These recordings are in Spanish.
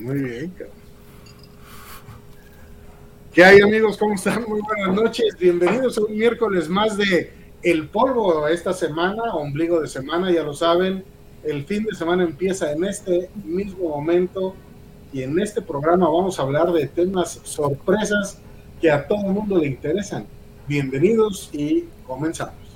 Muy bien, cabrón. ¿Qué hay amigos? ¿Cómo están? Muy buenas noches. Bienvenidos a un miércoles más de El Polvo esta semana, ombligo de semana, ya lo saben. El fin de semana empieza en este mismo momento y en este programa vamos a hablar de temas sorpresas que a todo el mundo le interesan. Bienvenidos y comenzamos.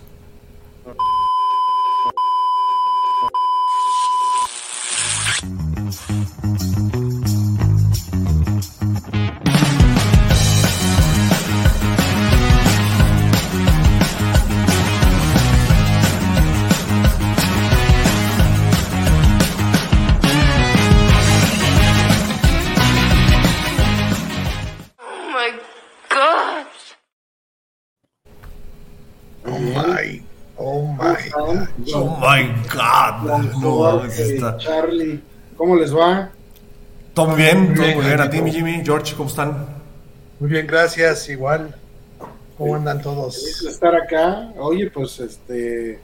God. Charlie, ¿cómo les va? Todo muy bien, todo muy bien. A ti, mi Jimmy, George, ¿cómo están? Muy bien, gracias. Igual. ¿Cómo andan todos? Feliz estar acá. Oye, pues este.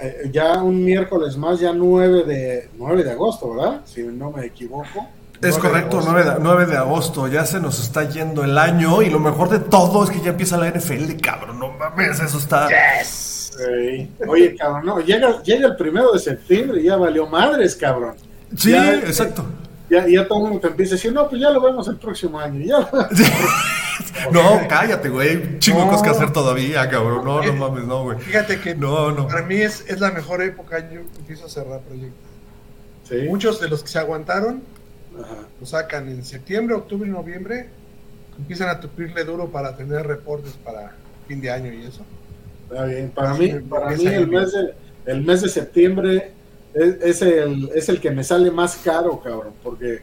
Eh, ya un miércoles más, ya 9 de, 9 de agosto, ¿verdad? Si no me equivoco. Es correcto, 9 de, 9 de, agosto, ya se nos está yendo el año y lo mejor de todo es que ya empieza la NFL, cabrón, no mames, eso está... Yes. Oye, cabrón, no, llega, llega el primero de septiembre y ya valió madres, cabrón. Sí, exacto. Ya, ya todo el mundo te empieza a decir, no, pues ya lo vemos el próximo año. Ya. no, cállate, güey. Chingo cosas que hacer todavía, cabrón. No, no mames, no, güey. Fíjate que no, no. para mí es, es la mejor época. Yo empiezo a cerrar proyectos. ¿Sí? Muchos de los que se aguantaron lo sacan en septiembre, octubre y noviembre. Empiezan a tupirle duro para tener reportes para fin de año y eso. Está bien. Para mí, para mí el, mes de, el mes de septiembre es, es, el, es el que me sale más caro, cabrón, porque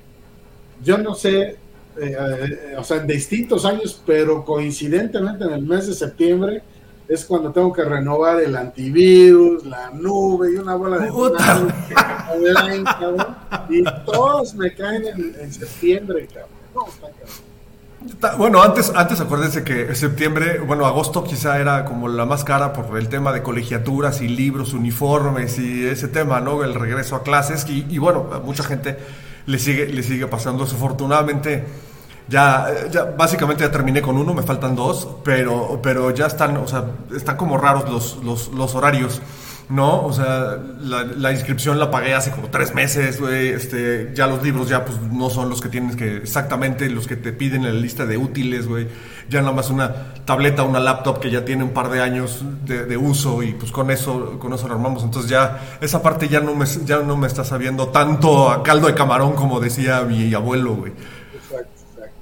yo no sé, eh, eh, o sea, en distintos años, pero coincidentemente en el mes de septiembre es cuando tengo que renovar el antivirus, la nube y una bola de online, cabrón, y todos me caen en, en septiembre, cabrón. No, está cabrón. Bueno, antes, antes acuérdense que septiembre, bueno, agosto quizá era como la más cara por el tema de colegiaturas y libros, uniformes y ese tema, ¿no? El regreso a clases y, bueno, mucha gente le sigue, le sigue pasando. Desafortunadamente, ya, ya básicamente ya terminé con uno, me faltan dos, pero, pero ya están, o sea, están como raros los, los horarios. ¿No? O sea, la, inscripción la pagué hace como tres meses, güey. Este, ya los libros ya pues no son los que tienes que, exactamente los que te piden en la lista de útiles, güey. Ya nada más una tableta, una laptop que ya tiene un par de años de, uso y pues con eso, con eso lo armamos. Entonces ya, esa parte ya no me, ya no me está sabiendo tanto a caldo de camarón como decía mi abuelo, güey. Exacto, exacto.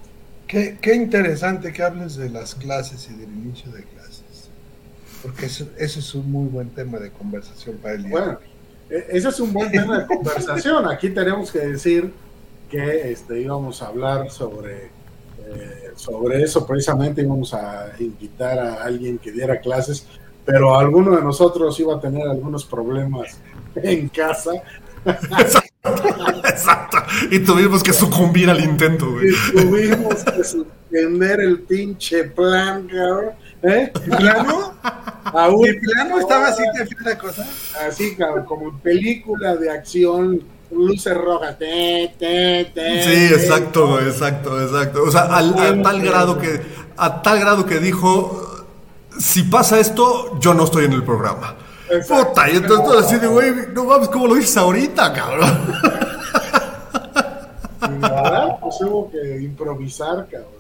Qué, qué interesante que hables de las clases y del inicio de porque eso, es un muy buen tema de conversación para el día. Bueno, e, ese es un buen tema de conversación. Aquí tenemos que decir que este, íbamos a hablar sobre, eh, sobre eso, precisamente íbamos a invitar a alguien que diera clases, pero alguno de nosotros iba a tener algunos problemas en casa. Exacto. Y tuvimos que sucumbir al intento, güey. tuvimos que suspender el pinche plan, cabrón ¿Eh? ¿Plano? Aún, ¿De plano estaba así de la cosa? Así, cabrón, como en película de acción, luces rojas. Te, te, te, sí, exacto, exacto, exacto. O sea, al, a tal grado que, a tal grado que dijo, si pasa esto, yo no estoy en el programa. Exacto. Puta, y entonces todo así de, güey, no mames, ¿cómo lo dices ahorita, cabrón? Nada, pues hubo que improvisar, cabrón.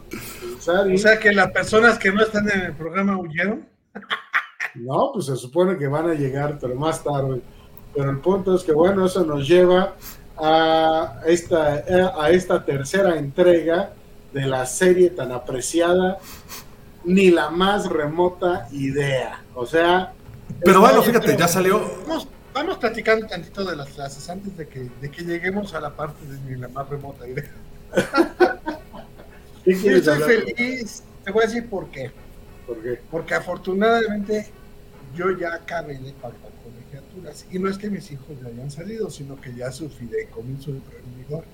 O sea que las personas que no están en el programa huyeron. No, pues se supone que van a llegar, pero más tarde. Pero el punto es que, bueno, eso nos lleva a esta, a esta tercera entrega de la serie tan apreciada, ni la más remota idea. O sea. Pero bueno, fíjate, ya salió. Vamos, vamos, platicando tantito de las clases antes de que, de que lleguemos a la parte de ni la más remota idea. Yo estoy feliz. Te voy a decir por qué. ¿Por qué? Porque afortunadamente yo ya acabé de pagar colegiaturas. Y no es que mis hijos ya hayan salido, sino que ya su fideicomiso de proveedor.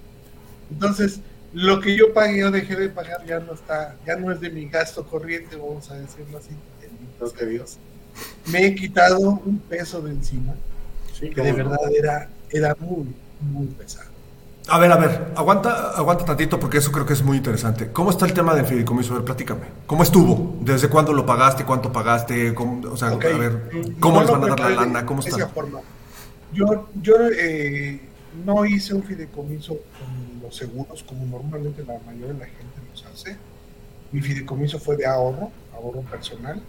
Entonces, lo que yo pagué o dejé de pagar ya no está, ya no es de mi gasto corriente, vamos a decirlo así. Okay. Dios. Me he quitado un peso de encima, sí, que de verdad era, era muy, muy pesado. A ver, a ver, aguanta, aguanta tantito porque eso creo que es muy interesante. ¿Cómo está el tema del fideicomiso? A ver, platícame. ¿Cómo estuvo? ¿Desde cuándo lo pagaste? ¿Cuánto pagaste? ¿Cómo, o sea, a ver, ¿cómo les van a dar la lana? ¿Cómo está? Yo, yo eh, no hice un fideicomiso con los seguros como normalmente la mayoría de la gente los hace. Mi fideicomiso fue de ahorro, ahorro personal,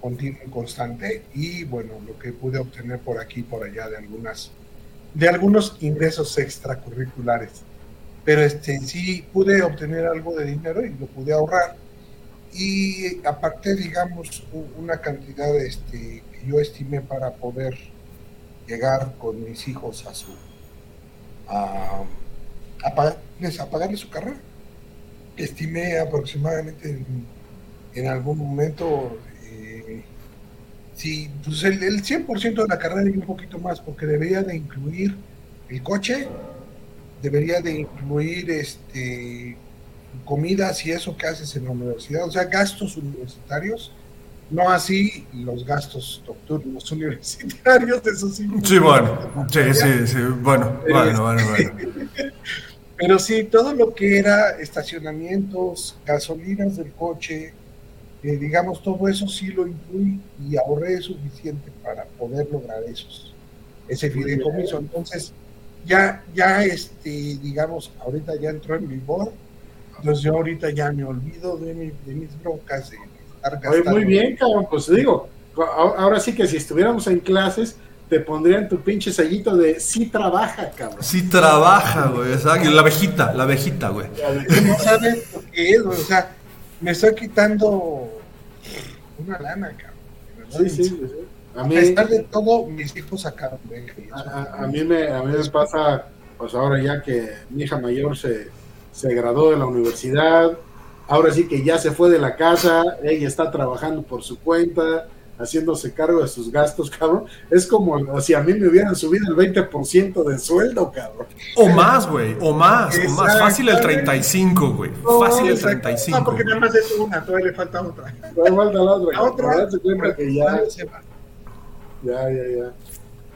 continuo y constante. Y bueno, lo que pude obtener por aquí y por allá de algunas de algunos ingresos extracurriculares. Pero este, sí pude obtener algo de dinero y lo pude ahorrar. Y aparte, digamos, una cantidad este, que yo estimé para poder llegar con mis hijos a su a, a, pagarles, a pagarles su carrera. Estimé aproximadamente en, algún momento Sí, pues el, el 100% de la carrera y un poquito más, porque debería de incluir el coche, debería de incluir este comidas y eso que haces en la universidad, o sea, gastos universitarios, no así los gastos nocturnos universitarios, eso sí. Sí, bueno, sí, sí, sí, bueno, bueno, bueno, bueno. Pero sí, todo lo que era estacionamientos, gasolinas del coche, digamos, todo eso sí lo incluí y ahorré suficiente para poder lograr esos, ese fideicomiso. Entonces, ya, ya, este, digamos, ahorita ya entró en vigor, entonces yo ahorita ya me olvido de, de mis broncas, de estar muy bien, cabrón, pues digo, ahora sí que si estuviéramos en clases, te pondrían tu pinche sellito de sí trabaja, cabrón. Sí trabaja, güey, la abejita, la abejita, güey. No sabes lo que es, güey, o sea, me estoy quitando una lana, cabrón. Sí, sí, A, mí, pesar de todo, mis hijos sacaron de a, mí me, a mí me pasa, pues ahora ya que mi hija mayor se, se graduó de la universidad, ahora sí que ya se fue de la casa, ella está trabajando por su cuenta, haciéndose cargo de sus gastos, cabrón. Es como si a mí me hubieran subido el 20% de sueldo, cabrón. O más, güey, o más, o más. Fácil el 35, güey. Fácil el 35. No, porque nada más es una, todavía le falta otra. Todavía falta la otra. La otra. Se cuenta que ya, ya, ya, ya.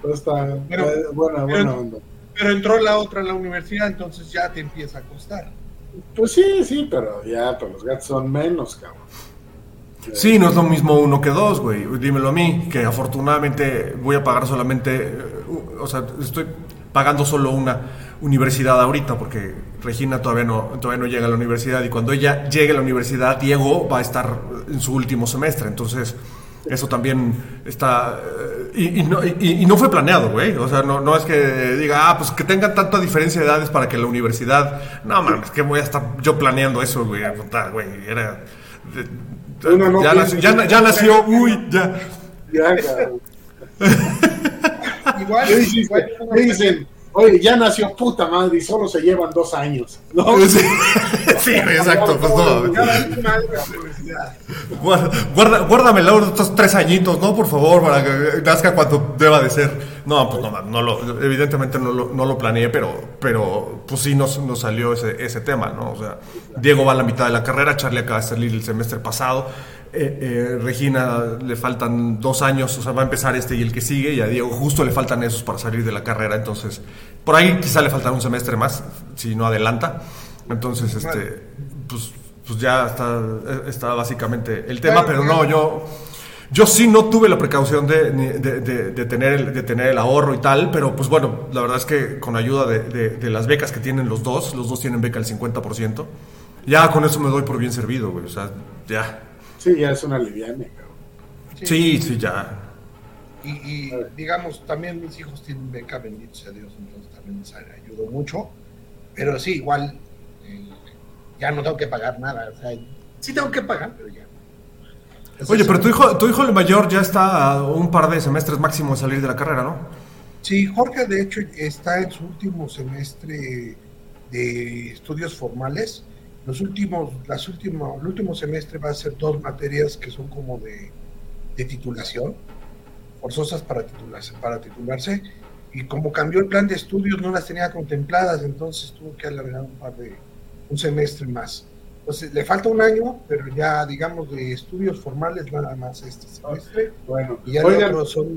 Todo está pero, buena, buena onda. Pero entró la otra a la universidad, entonces ya te empieza a costar. Pues sí, sí, pero ya, pero los gastos son menos, cabrón. Sí, no es lo mismo uno que dos, güey. Dímelo a mí, que afortunadamente voy a pagar solamente, eh, o sea, estoy pagando solo una universidad ahorita, porque Regina todavía no, todavía no llega a la universidad y cuando ella llegue a la universidad, Diego va a estar en su último semestre, entonces eso también está... Eh, y, no, fue planeado, güey. O sea, no, es que diga, ah, pues que tengan tanta diferencia de edades para que la universidad... No, mames, que voy a estar yo planeando eso, güey. Ya, nació, ya, ya, nació, uy, ya. Ya, igual, ¿Qué dicen? Oye, ya nació puta madre y solo se llevan dos años. ¿no? Sí, exacto. Pues no. Guarda, guárdame estos tres añitos, ¿no? Por favor, para que nazca cuanto deba de ser. No, pues no, no lo, evidentemente no lo, no lo planeé, pero, pero pues sí nos, nos salió ese, ese tema, ¿no? O sea, Diego va a la mitad de la carrera, Charlie acaba de salir el semestre pasado. Eh, eh, Regina le faltan dos años, o sea, va a empezar este y el que sigue, y a Diego justo le faltan esos para salir de la carrera, entonces, por ahí quizá le faltará un semestre más, si no adelanta. Entonces, este, pues, pues ya está, está básicamente el tema, pero no, yo, yo sí no tuve la precaución de, de, tener el, de tener el ahorro y tal, pero pues bueno, la verdad es que con ayuda de, las becas que tienen los dos, los dos tienen beca al 50%, ya con eso me doy por bien servido, güey, o sea, ya. Sí, ya es una liviana, Sí, sí, ya. Y, digamos, también mis hijos tienen beca, bendito sea Dios, entonces también les ayudó mucho. Pero sí, igual, ya no tengo que pagar nada. O sea, sí tengo que pagar, pero ya. Oye, pero tu hijo, tu hijo el mayor ya está a un par de semestres máximo de salir de la carrera, ¿no? Sí, Jorge de hecho está en su último semestre de estudios formales los últimos, las últimos, el último semestre va a ser dos materias que son como de, titulación, forzosas para titularse, para titularse, y como cambió el plan de estudios no las tenía contempladas, entonces tuvo que alargar un par de, un semestre más. Entonces le falta un año, pero ya digamos de estudios formales nada más este semestre. Bueno, y ya son,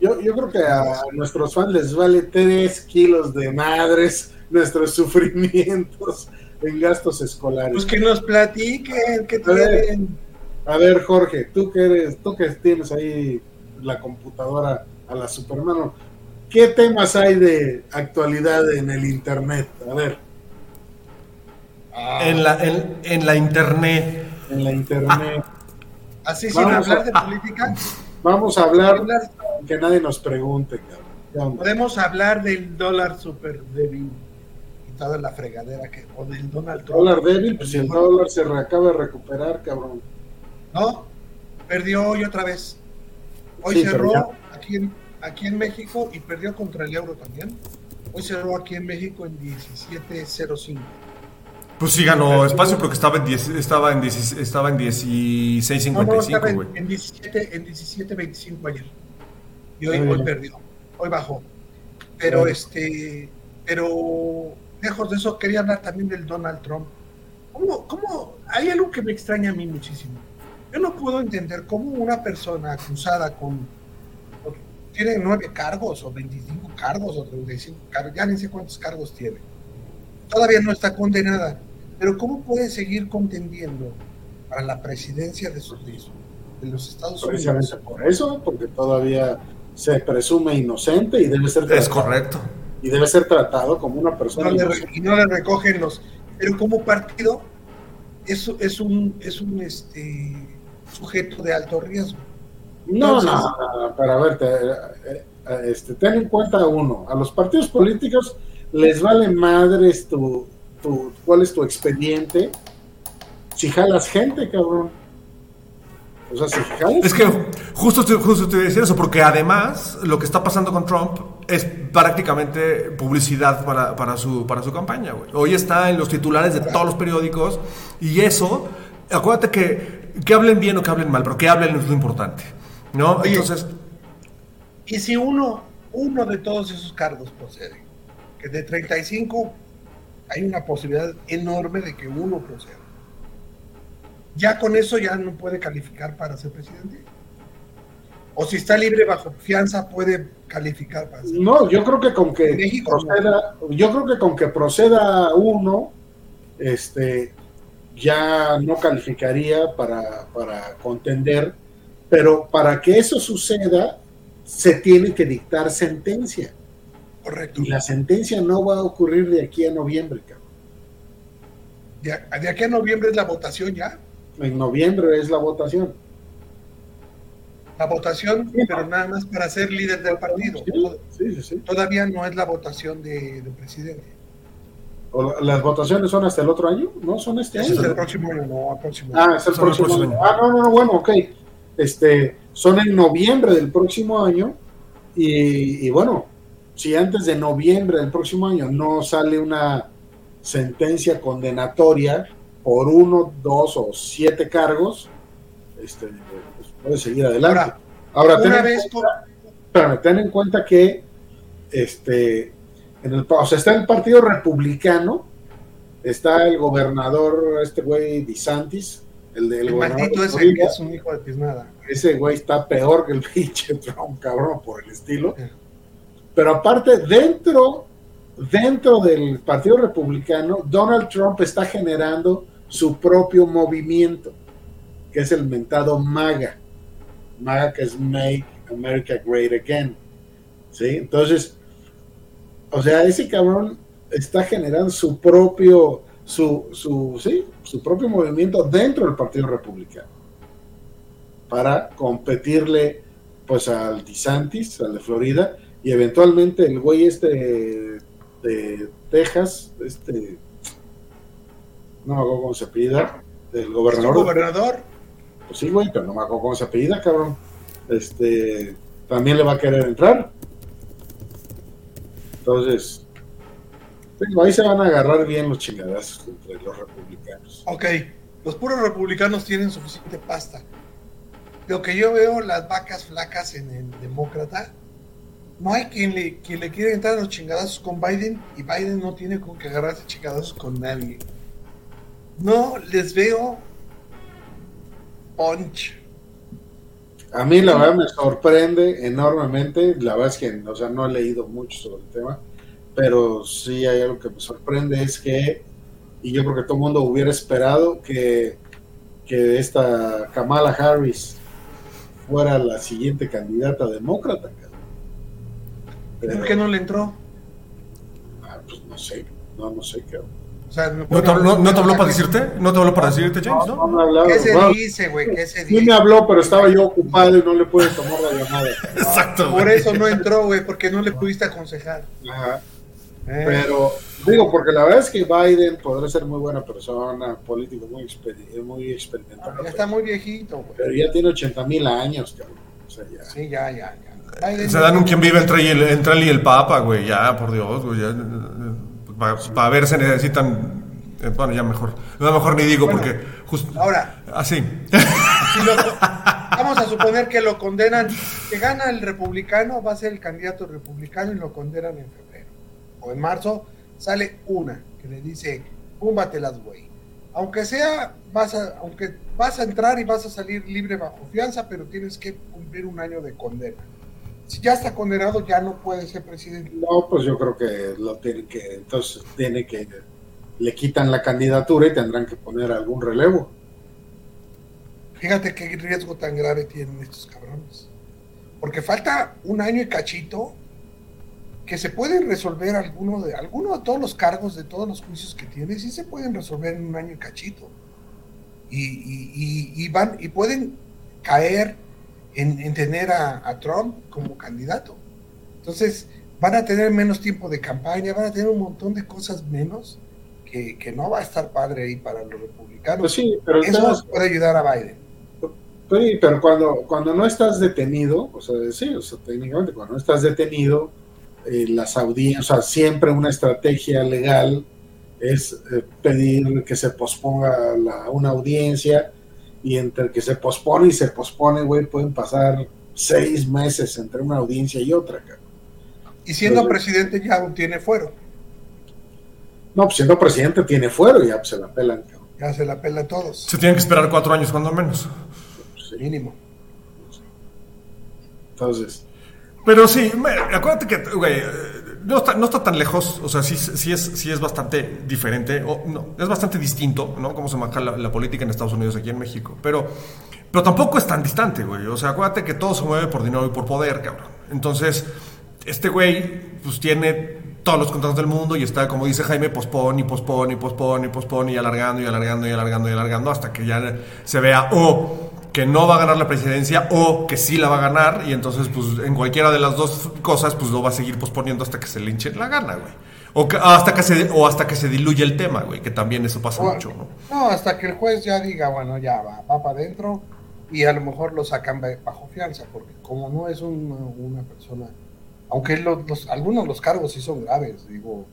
yo, yo creo que a nuestros fans les vale tres kilos de madres nuestros sufrimientos en gastos escolares. Pues que nos platiquen, que A ver. A ver, Jorge, tú que eres, tú que tienes ahí la computadora a la supermano, ¿qué temas hay de actualidad en el internet? A ver, En la, en, en la internet. en la internet. Así sin Vamos hablar a- de política, Vamos a hablar que nadie nos pregunte, podemos hablar del dólar super débil y toda la fregadera que, o del Donald Trump. Dólar débil, pues si el dólar se acaba de recuperar, cabrón. No, perdió hoy otra vez. Hoy Sí, cerró aquí en, aquí en México y perdió contra el euro también. Hoy cerró aquí en México en 17.05. Pues sí ganó espacio porque estaba en, 10 estaba en, 10 estaba en No, no, 16.55, estaba en, güey. en 17, en 17.25 ayer. Y hoy, Muy hoy perdió. Hoy bajó. Pero este, pero lejos de eso quería hablar también del Donald Trump. ¿Cómo, cómo? Hay algo que me extraña a mí muchísimo. Yo no puedo entender cómo una persona acusada con tiene nueve cargos o 25 cargos o 35 cargos, ya ni sé cuántos cargos tiene. Todavía no está condenada, pero ¿cómo puede seguir contendiendo para la presidencia de, su, de, los Estados Precisamente Unidos? por eso, porque todavía se presume inocente y debe ser Es tratado, correcto. y debe ser tratado como una persona No le y no le recogen los. Pero como partido es, es un, es un este, sujeto de alto riesgo. No, Entonces- no, no, pero a ver, te- eh, eh, este, ten en cuenta uno, a los partidos políticos les vale madres tu, tu, cuál es tu expediente si jalas gente, cabrón. O sea, si jalas Es que justo, te- justo te iba a decir eso, porque además lo que está pasando con Trump es prácticamente publicidad para, para, su, para su campaña, güey. Hoy está en los titulares de todos los periódicos y eso, acuérdate que, que hablen bien o que hablen mal, pero que hablen es lo importante, ¿no? Oye, Entonces, Y si uno, uno de todos esos cargos procede, que de 35 hay una posibilidad enorme de que uno proceda. Ya con eso ya no puede calificar para ser presidente. O si está libre bajo fianza puede calificar para ser No, yo creo que con que México, proceda, yo creo que con que proceda uno, este, ya no calificaría para, para contender, pero para que eso suceda, se tiene que dictar sentencia. Correcto. Y la sentencia no va a ocurrir de aquí a noviembre, cabrón. De, a- de aquí a noviembre es la votación ya. En noviembre es la votación. La votación, Sí. pero nada más para ser líder del partido. Sí, sí, sí. Todavía no es la votación de, de presidente. O la- ¿Las votaciones son hasta el otro año? No, son este Ese es año. el próximo año, no, el próximo Ah, año. es el Son el próximo próximo año. año. Ah, no, no, no, bueno, ok. Este, son en noviembre del próximo año y, y bueno, si antes de noviembre del próximo año no sale una sentencia condenatoria por uno, dos o siete cargos, este, pues puede seguir adelante. Ahora, Ahora, ten una en vez cuenta- espérame, ten en cuenta que este, en el, o sea, está el Partido Republicano, está el gobernador, este güey DeSantis, el del el gobernador maldito de ese que es un hijo de tiznada. Ese güey está peor que el pinche Trump, cabrón, por el estilo. Sí. Pero aparte, dentro, dentro del Partido Republicano, Donald Trump está generando su propio movimiento, que es el mentado MAGA. MAGA que es Make America Great Again. ¿Sí? Entonces, o sea, ese cabrón está generando su propio, su, su, sí, su propio movimiento dentro del Partido Republicano para competirle pues al DeSantis, al de Florida, y eventualmente el güey este de, de Texas, este, no me acuerdo cómo se apellida, el ¿Es gobernador. un gobernador? Pues sí, güey, pero no me acuerdo cómo se apellida, cabrón. Este, también le va a querer entrar. Entonces, ahí se van a agarrar bien los chingadazos entre los republicanos. Ok, los puros republicanos tienen suficiente pasta. Lo que yo veo, las vacas flacas en el demócrata, no hay quien le, quien le quiera entrar a los chingadazos con Biden y Biden no tiene con que agarrarse chingadazos con nadie. No les veo punch. A mí la verdad me sorprende enormemente, la verdad es que o sea, no he leído mucho sobre el tema, pero sí hay algo que me sorprende, es que, y yo creo que todo el mundo hubiera esperado que, que esta Kamala Harris fuera la siguiente candidata demócrata. ¿Por qué no le entró? Ah, pues no sé, no, no sé, qué o sea, ¿No, te, habló para decirte? ¿No te habló para decirte, James? No, no, me habló. ¿Qué se dice, güey? ¿Qué se dice? Sí me habló, pero estaba yo ocupado y no le pude tomar la llamada. Exacto. Por eso no entró, güey, porque no le pudiste aconsejar. Ajá. Eh. Pero digo, porque la verdad es que Biden podrá ser muy buena persona, político muy, muy experimentado. ya está muy viejito, güey. Pero ya tiene 80 mil años, cabrón. O sea, ya. Sí, ya, ya. ya. Se dan un quien vive entre él, entre él y el Papa, güey. Ya, por Dios, güey. Para, ver se necesitan eh, bueno, ya mejor. No, mejor ni digo porque justo. Ahora. Así. vamos a suponer que lo condenan, que gana el republicano, va a ser el candidato republicano y lo condenan en febrero. O en marzo sale una que le dice, púmbatelas, güey. Aunque sea, vas a, aunque vas a entrar y vas a salir libre bajo fianza, pero tienes que cumplir un año de condena si ya está condenado, ya no puede ser presidente. No, pues yo creo que lo tiene que, entonces tiene que, le quitan la candidatura y tendrán que poner algún relevo. Fíjate qué riesgo tan grave tienen estos cabrones. Porque falta un año y cachito que se pueden resolver alguno de, alguno de todos los cargos de todos los juicios que tiene, sí se pueden resolver en un año y cachito. Y, y, y van, y pueden caer en, tener a, Trump como candidato. Entonces, van a tener menos tiempo de campaña, van a tener un montón de cosas menos que, no va a estar padre ahí para los republicanos. Pues sí, pero Eso puede ayudar a Biden. Sí, pero cuando, cuando no estás detenido, o sea, sí, o sea, técnicamente cuando no estás detenido, eh, las audiencias, o sea, siempre una estrategia legal es eh, pedir que se posponga la, una audiencia y entre que se pospone y se pospone, güey, pueden pasar seis meses entre una audiencia y otra, cabrón. Y siendo presidente ya tiene fuero. No, pues siendo presidente tiene fuero, ya se la pelan, cabrón. Ya se la pelan todos. Se tienen que esperar cuatro años, cuando menos. Mínimo. Entonces. Pero sí, acuérdate que, güey, no está, no está tan lejos, o sea, sí, sí, es, sí es bastante diferente, o no, es bastante distinto, ¿no? Cómo se maneja la, política en Estados Unidos aquí en México, pero, pero tampoco es tan distante, güey. O sea, acuérdate que todo se mueve por dinero y por poder, cabrón. Entonces, este güey, pues tiene todos los contratos del mundo y está, como dice Jaime, pospone y pospone y pospone y pospone y alargando y alargando y alargando y alargando hasta que ya se vea, o que no va a ganar la presidencia o que sí la va a ganar y entonces pues en cualquiera de las dos cosas pues lo va a seguir posponiendo hasta que se le hinche la gana, güey. O, hasta que se, o hasta que se diluye el tema, güey, que también eso pasa mucho, ¿no? No, hasta que el juez ya diga, bueno, ya va, va para adentro y a lo mejor lo sacan bajo fianza, porque como no es una, persona, aunque los, algunos de los cargos sí son graves, digo,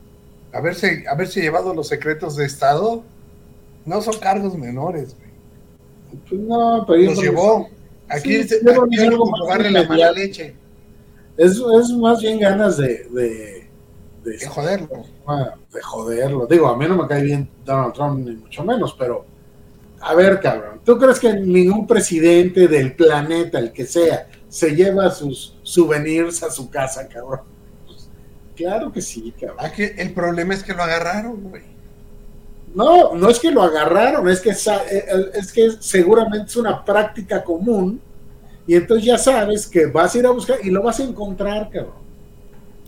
haberse, haberse llevado los secretos de Estado no son cargos menores, güey. Pues no, pero Los llevó. Aquí, es, algo la mala leche. Es, es, más bien ganas de, de, de, joderlo. De joderlo. Digo, a mí no me cae bien Donald Trump, ni mucho menos, pero a ver, cabrón, ¿tú crees que ningún presidente del planeta, el que sea, se lleva sus souvenirs a su casa, cabrón? Pues, claro que sí, cabrón. Aquí el problema es que lo agarraron, güey. No, no es que lo agarraron, es que, eh, es que seguramente es una práctica común y entonces ya sabes que vas a ir a buscar y lo vas a encontrar, cabrón.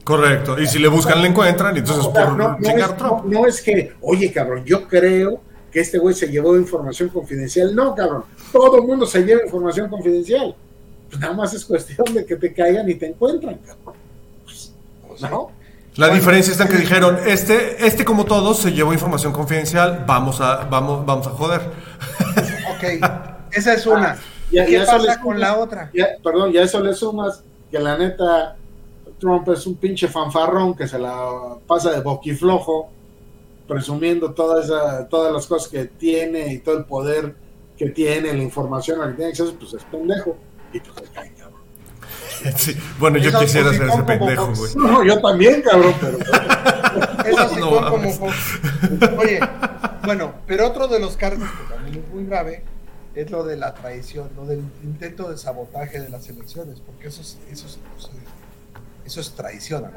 Correcto, y si le buscan, le encuentran, y entonces por no, es, no, es que, oye, cabrón, yo creo que este güey se llevó información confidencial. No, cabrón, todo el mundo se lleva información confidencial. Pues nada más es cuestión de que te caigan y te encuentran, cabrón. Pues, ¿No? La diferencia está en que dijeron, este, este como todos se llevó información confidencial, vamos a, vamos, vamos a joder. Ok, esa es una. Ah, ¿Qué pasa con la otra? perdón, ya eso le sumas que la neta Trump es un pinche fanfarrón que se la pasa de boquiflojo, presumiendo toda esa, todas las cosas que tiene y todo el poder que tiene, la información a la que tiene acceso, pues es pendejo. Y pues Bueno, yo quisiera ser ese pendejo, güey. No, yo también, cabrón, pero. Oye, bueno, pero otro de los cargos que también es muy grave es lo de la traición, lo del intento de sabotaje de las elecciones, porque eso es, eso es, eso es traición.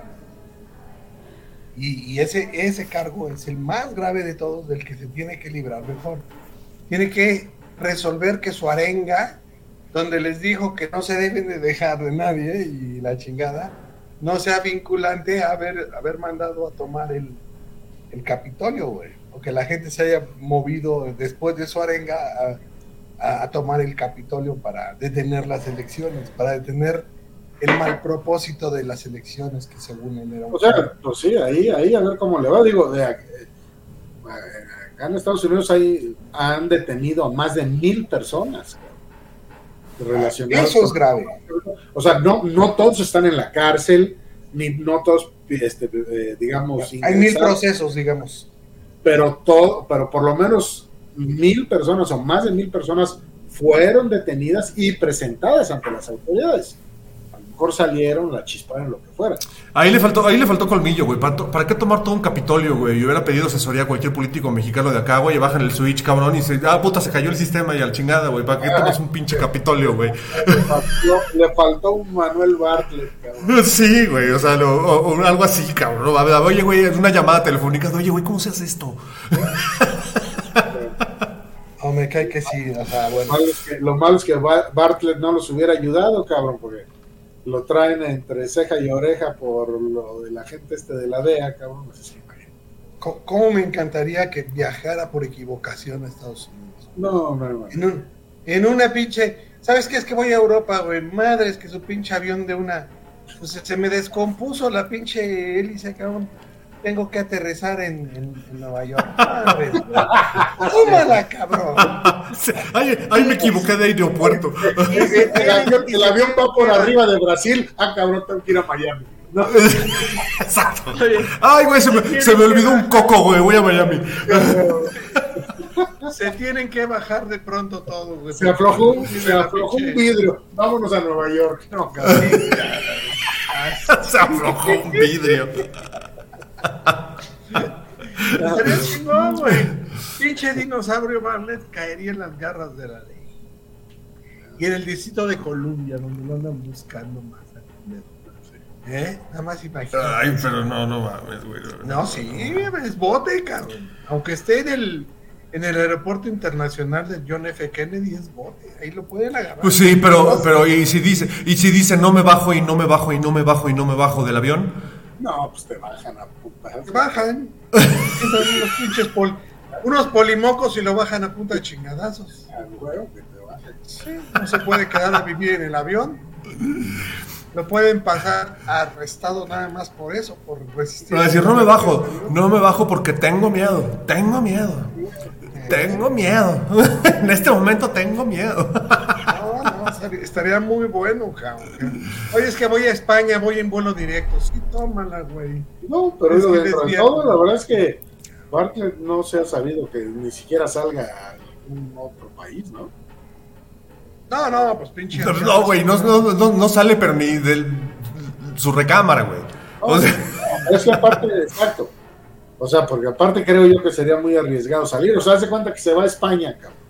Y, ese, ese cargo es el más grave de todos, del que se tiene que librar mejor. Tiene que resolver que su arenga, donde les dijo que no se deben de dejar de nadie y la chingada, no sea vinculante a haber, haber mandado a tomar el, el Capitolio, güey. O que la gente se haya movido después de su arenga a, a tomar el Capitolio para detener las elecciones, para detener el mal propósito de las elecciones que según él era. O sea, pues sí, ahí, ahí a ver cómo le va. Digo, de, acá en Estados Unidos hay, han detenido a más de mil personas relacionadas. Eso es grave. O sea, no, no todos están en la cárcel, ni no todos, este, eh, digamos. Hay mil procesos, digamos. Pero todo, pero por lo menos mil personas o más de mil personas fueron detenidas y presentadas ante las autoridades mejor salieron, la chisparon, lo que fuera. Ahí le faltó, ahí le faltó colmillo, güey. ¿Para, qué tomar todo un Capitolio, güey? Yo hubiera pedido asesoría a cualquier político mexicano de acá, güey, bajan el switch, cabrón, y se, ah, puta, se cayó el sistema y al chingada, güey. ¿Para qué tomas un pinche Capitolio, güey? Le faltó, un Manuel Bartlett, cabrón. Sí, güey, o sea, o, algo así, cabrón. Oye, güey, una llamada telefónica, oye, güey, ¿cómo se hace esto? Oh, me cae que sí, o sea, bueno. Lo malo es que, Bartlett no los hubiera ayudado, cabrón, porque lo traen entre ceja y oreja por lo de la gente este de la DEA, cabrón, si ¿Cómo, me encantaría que viajara por equivocación a Estados Unidos? No, no, no. En, un, en una pinche, ¿sabes qué? Es que voy a Europa, güey, madre, es que su pinche avión de una, pues se me descompuso la pinche hélice, cabrón tengo que aterrizar en, en, Nueva York. ¡Tómala, cabrón! Ay, ay, me equivoqué de aeropuerto. El, avión, el avión va por arriba de Brasil. Ah, cabrón, tengo que ir a Miami. Exacto. Ay, güey, se me, se me olvidó un coco, güey. Voy a Miami. Se tienen que bajar de pronto todo, güey. Se aflojó, se aflojó un vidrio. Vámonos a Nueva York. No, cabrón. se aflojó un vidrio. Sería chingón, güey. Pinche dinosaurio Barlet caería en las garras de la ley. Y en el distrito de Columbia, donde lo andan buscando más. ¿Eh? Nada más imagínate. Ay, pero no, no mames, güey. No, sí, es bote, cabrón. Aunque esté en el, en el aeropuerto internacional de John F. Kennedy, es bote. Ahí lo pueden agarrar. Pues sí, pero, pero y si dice, y si dice no me bajo y no me bajo y no me bajo y no me bajo del avión. No, pues te bajan a bajan. unos pinches unos polimocos y lo bajan a punta de chingadazos. Sí, no se puede quedar a vivir en el avión. Lo pueden pasar arrestado nada más por eso, por resistir. Pero decir, no me bajo, no me bajo porque tengo miedo, tengo miedo, tengo miedo. en este momento tengo miedo. estaría muy bueno, cabrón. Oye, es que voy a España, voy en vuelo directo. Sí, tómala, güey. No, pero es dentro de todo, la verdad es que Bartlett no se ha sabido que ni siquiera salga a algún otro país, ¿no? No, no, pues pinche. No, güey, no, no, no, sale, pero ni de su recámara, güey. o sea, es que aparte, exacto. O sea, porque aparte creo yo que sería muy arriesgado salir. O sea, hace cuenta que se va a España, cabrón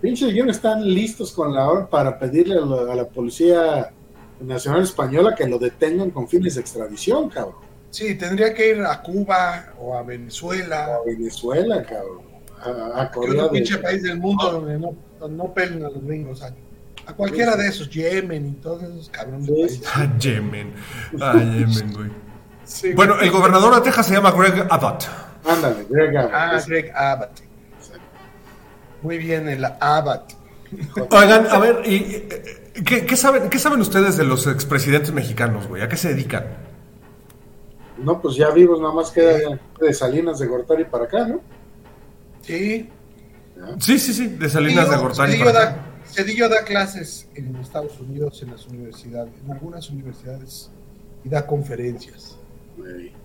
pinches guiones están listos con la hora para pedirle a la, Policía Nacional Española que lo detengan con fines de extradición, cabrón. Sí, tendría que ir a Cuba o a Venezuela. a Venezuela, cabrón. A, a Corea. Un pinche país del mundo donde no, no pelen a los gringos. A, cualquiera de esos, Yemen y todos esos cabrones. A Yemen. A Yemen, güey. Bueno, el gobernador de Texas se llama Greg Abbott. Ándale, Greg Abbott. Ah, Greg Abbott. Muy bien, el Abbott. Oigan, a ver, ¿y, qué, saben, ¿qué saben ustedes de los expresidentes mexicanos, güey? ¿A qué se dedican? No, pues ya vivos, nada más queda de Salinas de Gortari para acá, ¿no? Sí. Sí, sí, sí, de Salinas de Gortari para da, acá. Cedillo da clases en Estados Unidos, en las universidades, en algunas universidades, y da conferencias.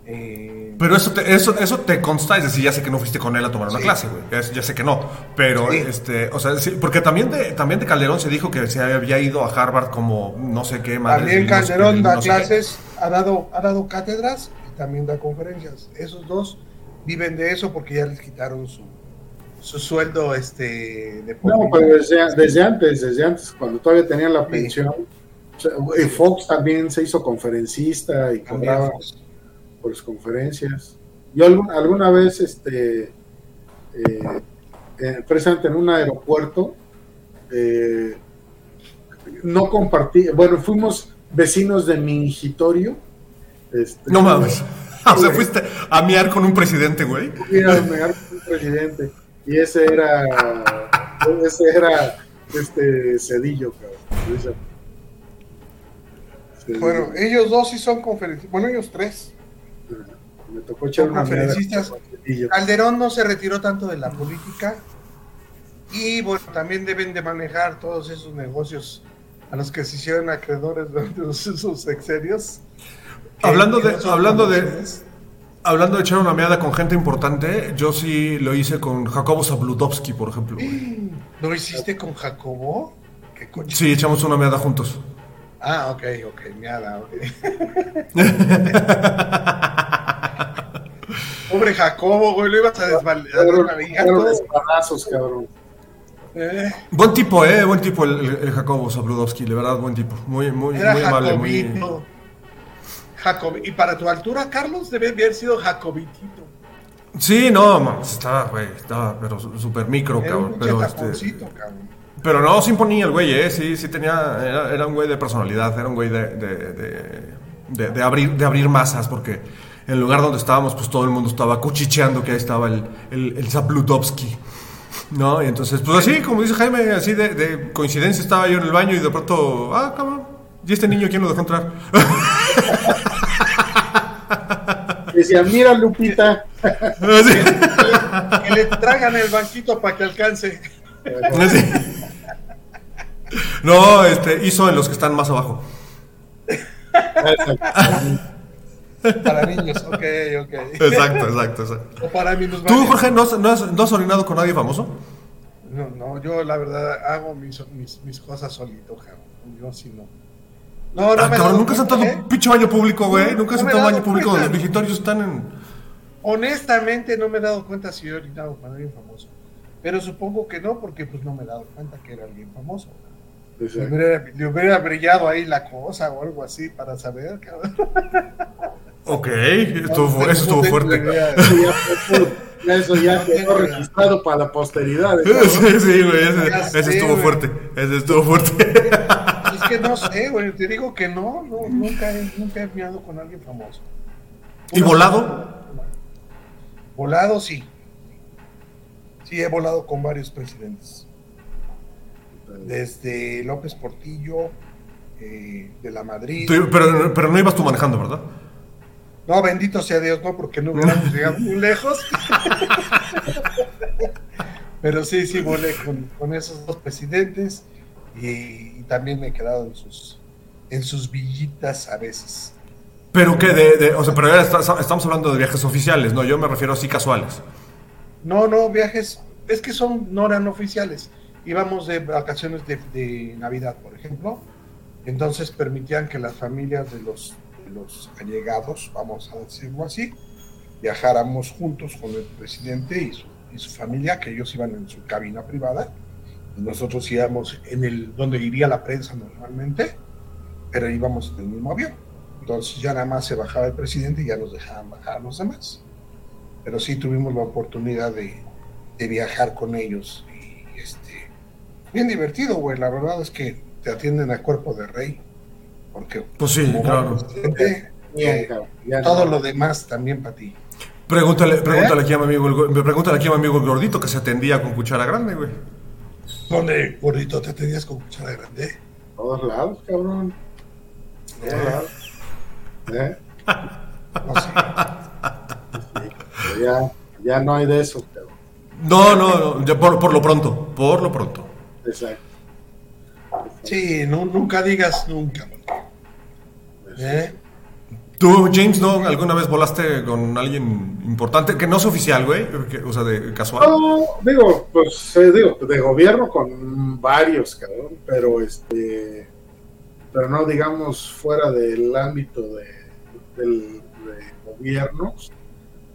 Eh, pero eso te, eso, eso te consta, es decir, ya sé que no fuiste con él a tomar una clase, güey. Ya, sé que no. Pero, este, o sea, porque también de, también de Calderón se dijo que se había ido a Harvard como no sé qué más. También Calderón da clases, ha dado, ha dado cátedras y también da conferencias. Esos dos viven de eso porque ya les quitaron su, su sueldo este de No, pero desde, desde, antes, desde antes, cuando todavía tenían la pensión. Fox también se hizo conferencista y cobraba mejores conferencias. Yo alguna, vez, este, eh, eh, precisamente en un aeropuerto, eh, no compartí, bueno, fuimos vecinos de Mingitorio. Este, no mames. O sea, fuiste a miar con un presidente, güey. Fui a miar con un presidente. Y ese era, ese era, este, Cedillo, cabrón. Bueno, ellos dos sí son conferencistas. Bueno, ellos tres. Me tocó echar una conferencistas. Calderón no se retiró tanto de la política. Y bueno, también deben de manejar todos esos negocios a los que se hicieron acreedores durante sus sexenios. Hablando de, hablando de, hablando de echar una meada con gente importante, yo sí lo hice con Jacobo Zabludovsky, por ejemplo. ¿Lo hiciste con Jacobo? Sí, echamos una meada juntos. Ah, ok, ok, meada, ok. Pobre Jacobo, güey, lo ibas a desvalidar. cabrón. Eh. Buen tipo, eh, buen tipo el, Jacobo Zabludovsky, de verdad, buen tipo. Muy, muy, muy amable, muy. Y para tu altura, Carlos, debe haber sido Jacobitito. Sí, no, estaba, güey, estaba, pero súper micro, cabrón. pero, este, cabrón. Pero no se imponía el güey, eh, sí, sí tenía, era, era un güey de personalidad, era un güey de, de, de, abrir, de abrir masas, porque en el lugar donde estábamos, pues todo el mundo estaba cuchicheando que ahí estaba el, el, el Zabludovsky. ¿No? Y entonces, pues así, como dice Jaime, así de, de, coincidencia estaba yo en el baño y de pronto, ah, cabrón, ¿y este niño quién lo dejó entrar? Decía, mira Lupita. que, le tragan el banquito para que alcance. No, este, hizo en los que están más abajo. Para niños, ok, ok. Exacto, exacto, exacto. O para mí ¿Tú, Jorge, no has, no, has, orinado con nadie famoso? No, no, yo la verdad hago mis, mis, mis cosas solito, cabrón. Yo sí no. No, no ah, cabrón, nunca has entrado un ¿eh? pinche baño público, güey. nunca has entrado un baño público donde los visitorios están en. Honestamente, no me he dado cuenta si he orinado con alguien famoso. Pero supongo que no, porque pues no me he dado cuenta que era alguien famoso. Le hubiera, le hubiera, brillado ahí la cosa o algo así para saber, cabrón. Ok, estuvo, eso estuvo fuerte. Eso ya quedó registrado para la posteridad. Sí, sí, güey, ese, ese estuvo fuerte. Ese estuvo fuerte. Es que no sé, güey, te digo que no, no nunca, he, nunca he mirado con alguien famoso. ¿Y volado? Volado, sí. Sí, he volado con varios presidentes. Desde López Portillo, eh, de la Madrid. Pero, pero no ibas tú manejando, ¿verdad? No, bendito sea Dios, no, porque no hubiéramos llegado muy lejos. Pero sí, sí, volé con, esos dos presidentes y, también me he quedado en sus, en sus villitas a veces. Pero que de, o sea, pero estamos hablando de viajes oficiales, ¿no? Yo me refiero así casuales. No, no, viajes, es que son, no eran oficiales. Íbamos de vacaciones de, de Navidad, por ejemplo. Entonces permitían que las familias de los los allegados, vamos a decirlo así, viajáramos juntos con el presidente y su, y su familia, que ellos iban en su cabina privada, y nosotros íbamos en el donde iría la prensa normalmente, pero íbamos en el mismo avión. Entonces ya nada más se bajaba el presidente y ya nos dejaban bajar los demás. Pero sí tuvimos la oportunidad de, de viajar con ellos y este bien divertido, güey. La verdad es que te atienden a cuerpo de rey porque pues sí, claro. Eh, todo lo demás también para ti. Pregúntale, pregúntale, aquí a mi amigo, el, pregúntale aquí a mi amigo el gordito que se atendía con cuchara grande, güey. ¿Dónde, gordito, te atendías con cuchara grande? Todos lados, cabrón. Todos eh. lados. ¿Eh? No sé. Ya, ya no hay de eso. No, no, no, ya por, por lo pronto, por lo pronto. Exacto. Sí, no, nunca digas nunca. ¿Eh? ¿Tú, James, no alguna vez volaste con alguien importante que no es oficial, güey? O sea, de casual. No, digo, pues, eh, digo, de gobierno con varios, cabrón, pero este. Pero no digamos fuera del ámbito de, del gobierno.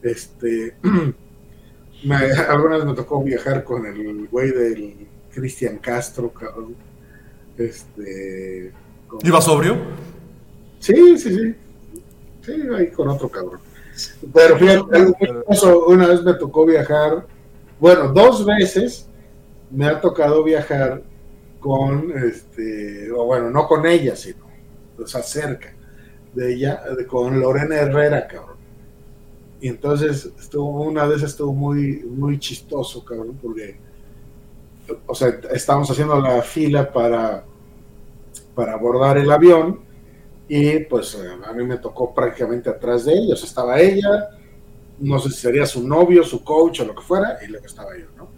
Este. me, alguna vez me tocó viajar con el güey del Cristian Castro, cabrón. Este. ¿Iba sobrio? Sí, sí, sí. Sí, ahí con otro cabrón. Pero fíjate, una vez me tocó viajar, bueno, dos veces me ha tocado viajar con, este, o bueno, no con ella, sino, o sea, cerca de ella, con Lorena Herrera, cabrón. Y entonces estuvo, una vez estuvo muy, muy chistoso, cabrón, porque, o sea, estábamos haciendo la fila para, para abordar el avión y pues eh, a mí me tocó prácticamente atrás de ellos. Estaba ella, no sé si sería su novio, su coach o lo que fuera, y luego estaba yo, ¿no?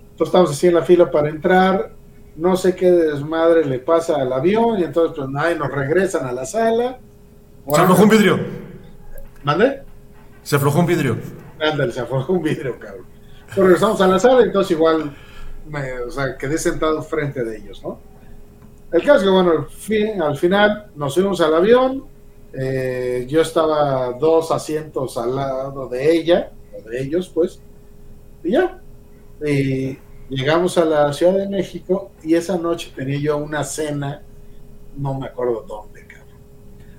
Entonces estamos así en la fila para entrar, no sé qué desmadre le pasa al avión y entonces pues nadie nos regresan a la sala. Se aflojó un vidrio. ¿Mande? Se aflojó un vidrio. Ándale, se aflojó un vidrio, cabrón. Pero regresamos a la sala entonces igual me, o sea, quedé sentado frente de ellos, ¿no? El caso es que, bueno, al, final nos fuimos al avión. Eh, yo estaba dos asientos al lado de ella, o de ellos, pues. Y ya. Y llegamos a la Ciudad de México y esa noche tenía yo una cena, no me acuerdo dónde, cabrón.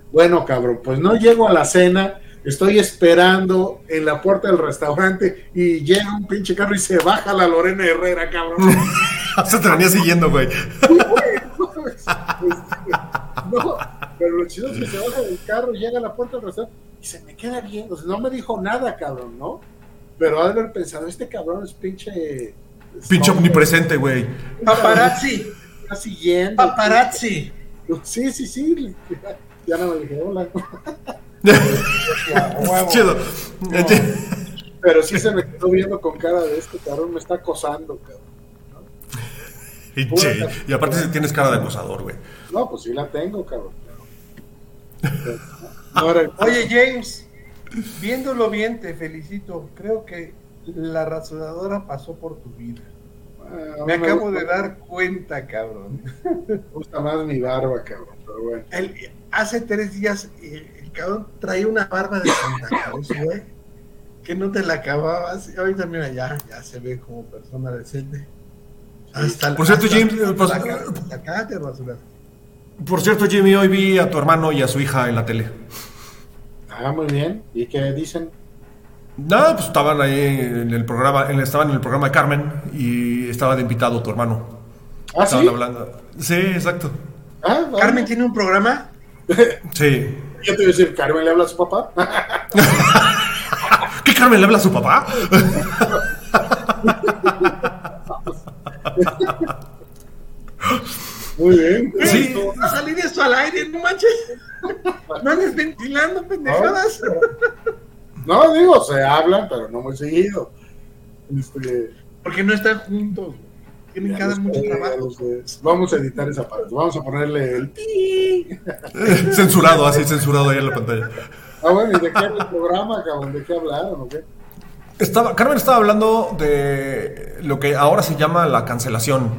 Bueno, cabrón, pues no llego a la cena, estoy esperando en la puerta del restaurante y llega un pinche carro y se baja la Lorena Herrera, cabrón. se te venía siguiendo, güey. no, pero lo chido es que se baja del carro, llega a la puerta del restaurante y se me queda viendo. no me dijo nada, cabrón, ¿no? Pero al haber pensado, este cabrón es pinche. Pinche omnipresente, güey. Paparazzi. Está siguiendo. Paparazzi. Sí, sí, sí. Ya no me dije hola. Chido. Pero sí se me quedó viendo con cara de este cabrón, me está acosando, cabrón. Y, aparte si tienes cara de acosador, güey. No, pues sí la tengo, cabrón. Oye, James, viéndolo bien, te felicito. Creo que la rasuradora pasó por tu vida. Ah, me acabo de dar cuenta, cabrón. Me gusta más mi barba, cabrón, pero bueno. hace tres días el, cabrón traía una barba de Santa Claus, güey. Que no te la acababas. Ahorita, mira, ya, ya se ve como persona decente por cierto, James. por cierto, Jimmy, hoy vi a tu hermano y a su hija en la tele. Ah, muy bien. ¿Y qué dicen? Nada, pues estaban ahí en el programa, estaban en el programa de Carmen y estaba de invitado tu hermano. ¿Ah, estaban sí? hablando. Sí, exacto. ¿Ah, ¿Carmen tiene un programa? sí. Yo te voy a decir, ¿Carmen le habla a su papá? ¿Qué Carmen le habla a su papá? Muy bien. Sí. Va a salir esto al aire, no manches. No andes ventilando pendejadas. No, digo, se hablan, pero no muy seguido. Este, Porque no están juntos. Tienen cada mucho trabajo. Vamos a editar esa parte. Vamos a ponerle el censurado, así censurado ahí en la pantalla. Ah, bueno, ¿y de qué el programa, cabrón? ¿De qué hablaron o qué? Estaba, Carmen estaba hablando de lo que ahora se llama la cancelación.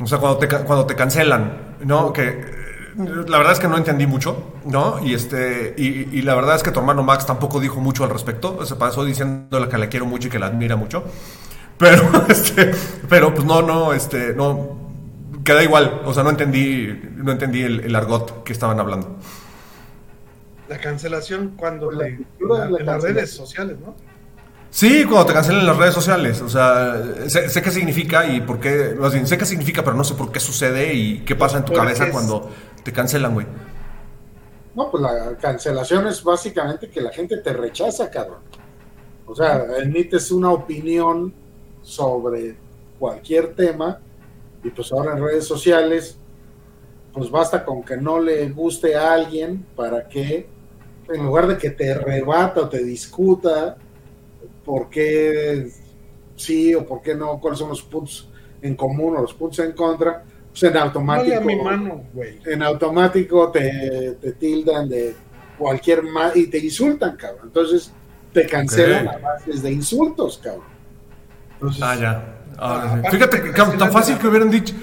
O sea, cuando te, cuando te cancelan, ¿no? Que eh, la verdad es que no entendí mucho, ¿no? Y, este, y, la verdad es que tu hermano Max tampoco dijo mucho al respecto. Se pasó diciéndole que la quiero mucho y que la admira mucho. Pero, este, pero pues no, no, este, no, queda igual. O sea, no entendí, no entendí el, argot que estaban hablando. La cancelación cuando le, en las redes sociales, ¿no? Sí, cuando te cancelan las redes sociales. O sea, sé, qué significa y por qué. Más bien, sé qué significa, pero no sé por qué sucede y qué pasa en tu cabeza cuando te cancelan, güey. No, pues la cancelación es básicamente que la gente te rechaza, cabrón. O sea, emites una opinión sobre cualquier tema y pues ahora en redes sociales, pues basta con que no le guste a alguien para que, en lugar de que te rebata o te discuta, por qué sí o por qué no, cuáles son los puntos en común o los puntos en contra, pues en automático. En automático te, tildan de cualquier y te insultan, cabrón. Entonces te cancelan a bases de insultos, cabrón. Ah, ya. Ah, fíjate, que, tan fácil que hubieran dicho,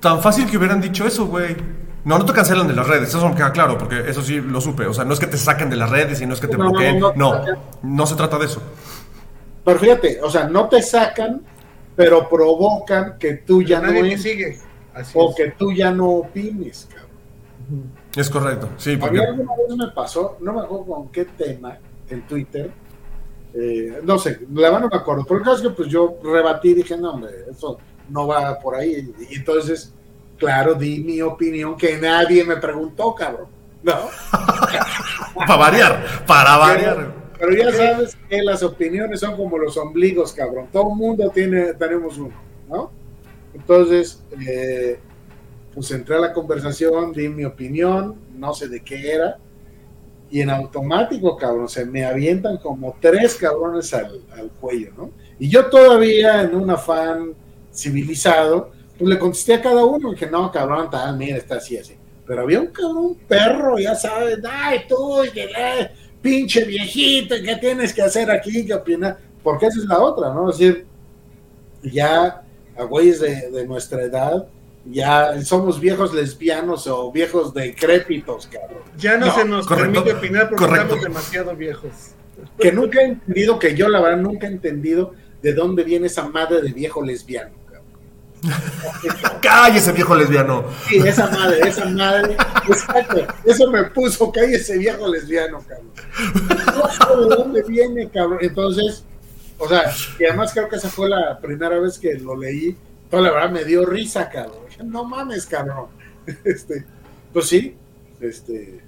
tan fácil que hubieran dicho eso, güey. No, no te cancelan de las redes, eso me queda claro, porque eso sí lo supe. O sea, no es que te saquen de las redes y no es que te bloqueen. no, no se trata de eso. Pero fíjate, o sea, no te sacan, pero provocan que tú ya no sigue. o que tú ya no opines, cabrón. Es correcto, sí. Porque... A mí alguna vez me pasó, no me acuerdo con qué tema en Twitter, eh, no sé, la verdad no me acuerdo, pero el caso que pues yo rebatí y dije, no, hombre, eso no va por ahí. Y entonces, claro, di mi opinión que nadie me preguntó, cabrón. ¿No? para variar, para variar. Pero, ya sabes que las opiniones son como los ombligos, cabrón. Todo el mundo tiene, tenemos uno, ¿no? Entonces, eh, pues entré a la conversación, di mi opinión, no sé de qué era, y en automático, cabrón, se me avientan como tres cabrones al, cuello, ¿no? Y yo todavía en un afán civilizado, pues le contesté a cada uno, y dije, no, cabrón, tal, mira, está así, así. Pero había un cabrón, perro, ya sabes, ay, tú, que, pinche viejito, ¿qué tienes que hacer aquí? ¿Qué opinas? Porque esa es la otra, ¿no? Es decir, ya a güeyes de, nuestra edad, ya somos viejos lesbianos o viejos decrépitos, cabrón. Ya no, se nos permite opinar porque estamos demasiado viejos. Que nunca he entendido, que yo la verdad nunca he entendido de dónde viene esa madre de viejo lesbiano. cállese viejo lesbiano. Sí, esa madre, esa madre. Exacto. Eso me puso, cállese viejo lesbiano, cabrón. No sé de dónde viene, cabrón. Entonces, o sea, y además creo que esa fue la primera vez que lo leí. Toda la verdad me dio risa, cabrón. No mames, cabrón. Este, pues sí, este,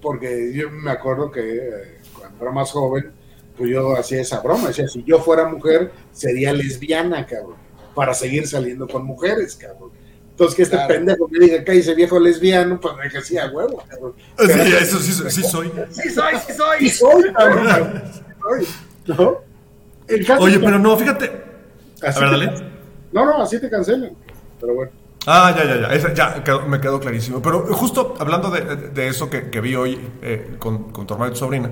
porque yo me acuerdo que eh, cuando era más joven, pues yo hacía esa broma. Decía, si yo fuera mujer, sería lesbiana, cabrón, para seguir saliendo con mujeres, cabrón. Entonces, que este pendejo me diga que ese viejo lesbiano, pues me que sí, a huevo, cabrón. sí, eso sí, sí soy. Sí soy, sí soy. Sí soy, cabrón. ¿No? Oye, pero no, fíjate. a ver, dale. No, no, así te cancelan. Pero bueno. Ah, ya, ya, ya. ya me quedó clarísimo. Pero justo hablando de, eso que, vi hoy eh, con, tu hermana y tu sobrina,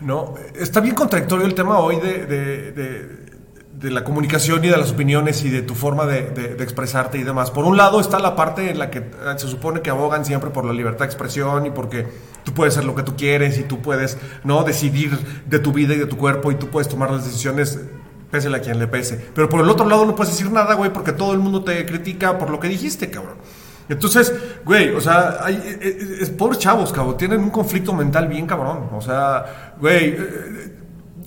¿no? Está bien contradictorio el tema hoy de, la comunicación y de las opiniones y de tu forma de, expresarte y demás. Por un lado está la parte en la que eh, se supone que abogan siempre por la libertad de expresión y porque tú puedes hacer lo que tú quieres y tú puedes no decidir de tu vida y de tu cuerpo y tú puedes tomar las decisiones pese a quien le pese. Pero por el otro lado no puedes decir nada, güey, porque todo el mundo te critica por lo que dijiste, cabrón. Entonces, güey, o sea, eh, eh, es, pobres chavos, cabrón, tienen un conflicto mental bien cabrón. O sea, güey,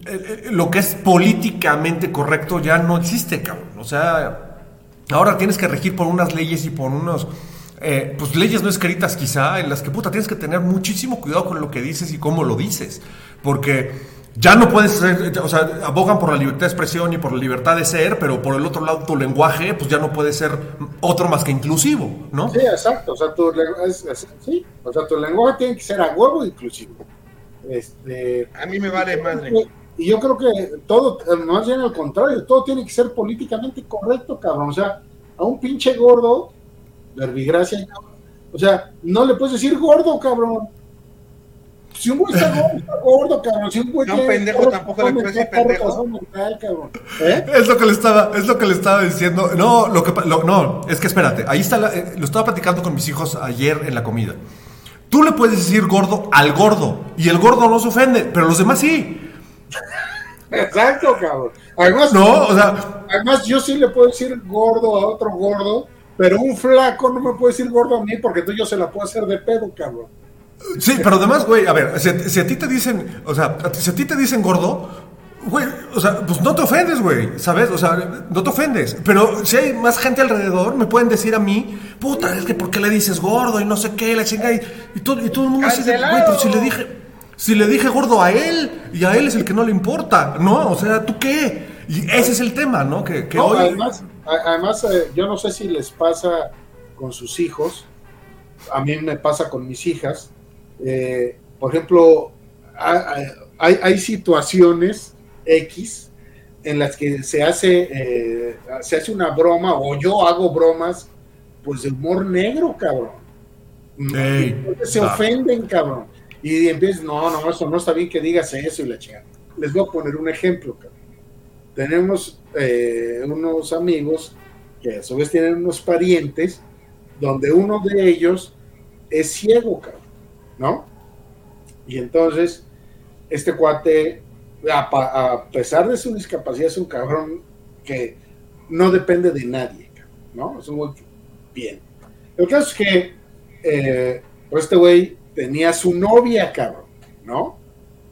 eh, lo que es políticamente correcto ya no existe, cabrón. O sea, ahora tienes que regir por unas leyes y por unos... pues leyes no escritas quizá, en las que puta tienes que tener muchísimo cuidado con lo que dices y cómo lo dices. Porque ya no puedes ser, o sea, abogan por la libertad de expresión y por la libertad de ser, pero por el otro lado tu lenguaje, pues ya no puede ser otro más que inclusivo, ¿no? Sí, exacto, o sea, tu, sí, o sea, tu lenguaje tiene que ser a huevo inclusivo. Este, a mí me vale madre. Y yo creo que todo, más bien al contrario, todo tiene que ser políticamente correcto, cabrón. O sea, a un pinche gordo, verbigracia, o sea, no le puedes decir gordo, cabrón si un güey está gordo, está gordo, cabrón. Si un güey no, pendejo tampoco le puede decir pendejo. ¿Eh? Es lo que le estaba, es lo que le estaba diciendo. No, lo que no, es que espérate, ahí está eh, lo estaba platicando con mis hijos ayer en la comida. Tú le puedes decir gordo al gordo y el gordo no se ofende, pero los demás sí. Exacto, cabrón. Además, no, o sea, además yo sí le puedo decir gordo a otro gordo, pero un flaco no me puede decir gordo a mí porque tú yo se la puedo hacer de pedo, cabrón. Sí, pero además, güey, a ver, si, a ti te dicen, o sea, si a ti te dicen gordo, güey, o sea, pues no te ofendes, güey, ¿sabes? O sea, no te ofendes. Pero si hay más gente alrededor, me pueden decir a mí, puta, es que ¿por qué le dices gordo y no sé qué, la chinga? Y, y, todo, y todo el mundo dice, güey, pero si le dije, si le dije gordo a él, y a él es el que no le importa, ¿no? O sea, ¿tú qué? Y ese es el tema, ¿no? Que, hoy... Además, además eh, yo no sé si les pasa con sus hijos, a mí me pasa con mis hijas, eh, por ejemplo, hay, situaciones X en las que se hace, eh, se hace una broma o yo hago bromas pues de humor negro, cabrón. se ofenden, cabrón. Y empiezan, no, no, eso no está bien que digas eso y la chingada. Les voy a poner un ejemplo, cabrón. Tenemos eh, unos amigos que a su vez tienen unos parientes donde uno de ellos es ciego, cabrón. ¿No? Y entonces, este cuate, a, pesar de su discapacidad, es un cabrón que no depende de nadie, ¿no? Es un güey bien. Lo que es que eh, pues este güey tenía su novia, cabrón, ¿no?